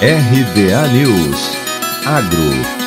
RBA News. Agro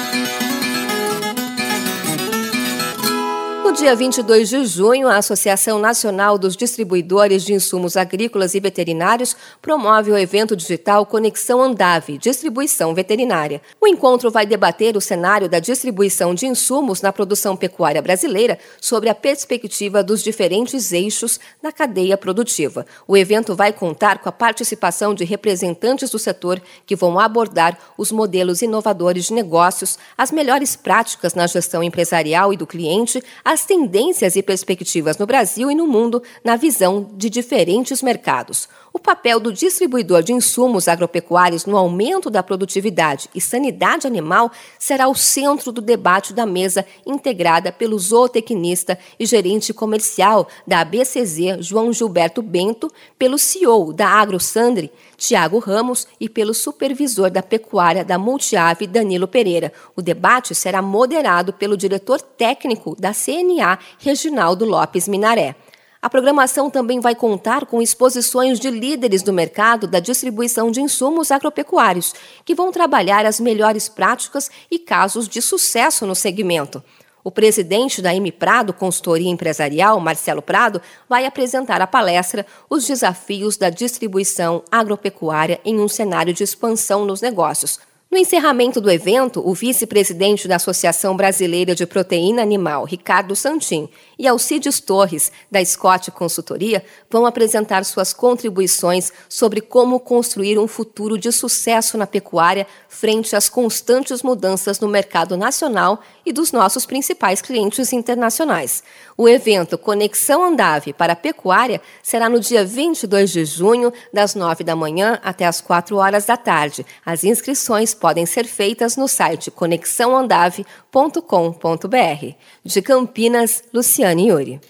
dia 22 de junho, a Associação Nacional dos Distribuidores de Insumos Agrícolas e Veterinários promove o evento digital Conexão Andave Distribuição Veterinária. O encontro vai debater o cenário da distribuição de insumos na produção pecuária brasileira sobre a perspectiva dos diferentes eixos da cadeia produtiva. O evento vai contar com a participação de representantes do setor que vão abordar os modelos inovadores de negócios, as melhores práticas na gestão empresarial e do cliente, as tendências e perspectivas no Brasil e no mundo na visão de diferentes mercados. O papel do distribuidor de insumos agropecuários no aumento da produtividade e sanidade animal será o centro do debate da mesa integrada pelo zootecnista e gerente comercial da ABCZ, João Gilberto Bento, pelo CEO da AgroSandre, Tiago Ramos, e pelo supervisor da pecuária da Multiave, Danilo Pereira. O debate será moderado pelo diretor técnico da CNA, Reginaldo Lopes Minaré. A programação também vai contar com exposições de líderes do mercado da distribuição de insumos agropecuários, que vão trabalhar as melhores práticas e casos de sucesso no segmento. O presidente da M Prado Consultoria Empresarial, Marcelo Prado, vai apresentar a palestra Os desafios da distribuição agropecuária em um cenário de expansão nos negócios, no encerramento do evento, o vice-presidente da Associação Brasileira de Proteína Animal, Ricardo Santin, e Alcides Torres, da Scott Consultoria, vão apresentar suas contribuições sobre como construir um futuro de sucesso na pecuária frente às constantes mudanças no mercado nacional e dos nossos principais clientes internacionais. O evento Conexão Andave para a Pecuária será no dia 22 de junho, das 9 da manhã até as 4 horas da tarde. As inscrições podem ser feitas no site conexãoandave.com.br. De Campinas, Luciane Yuri.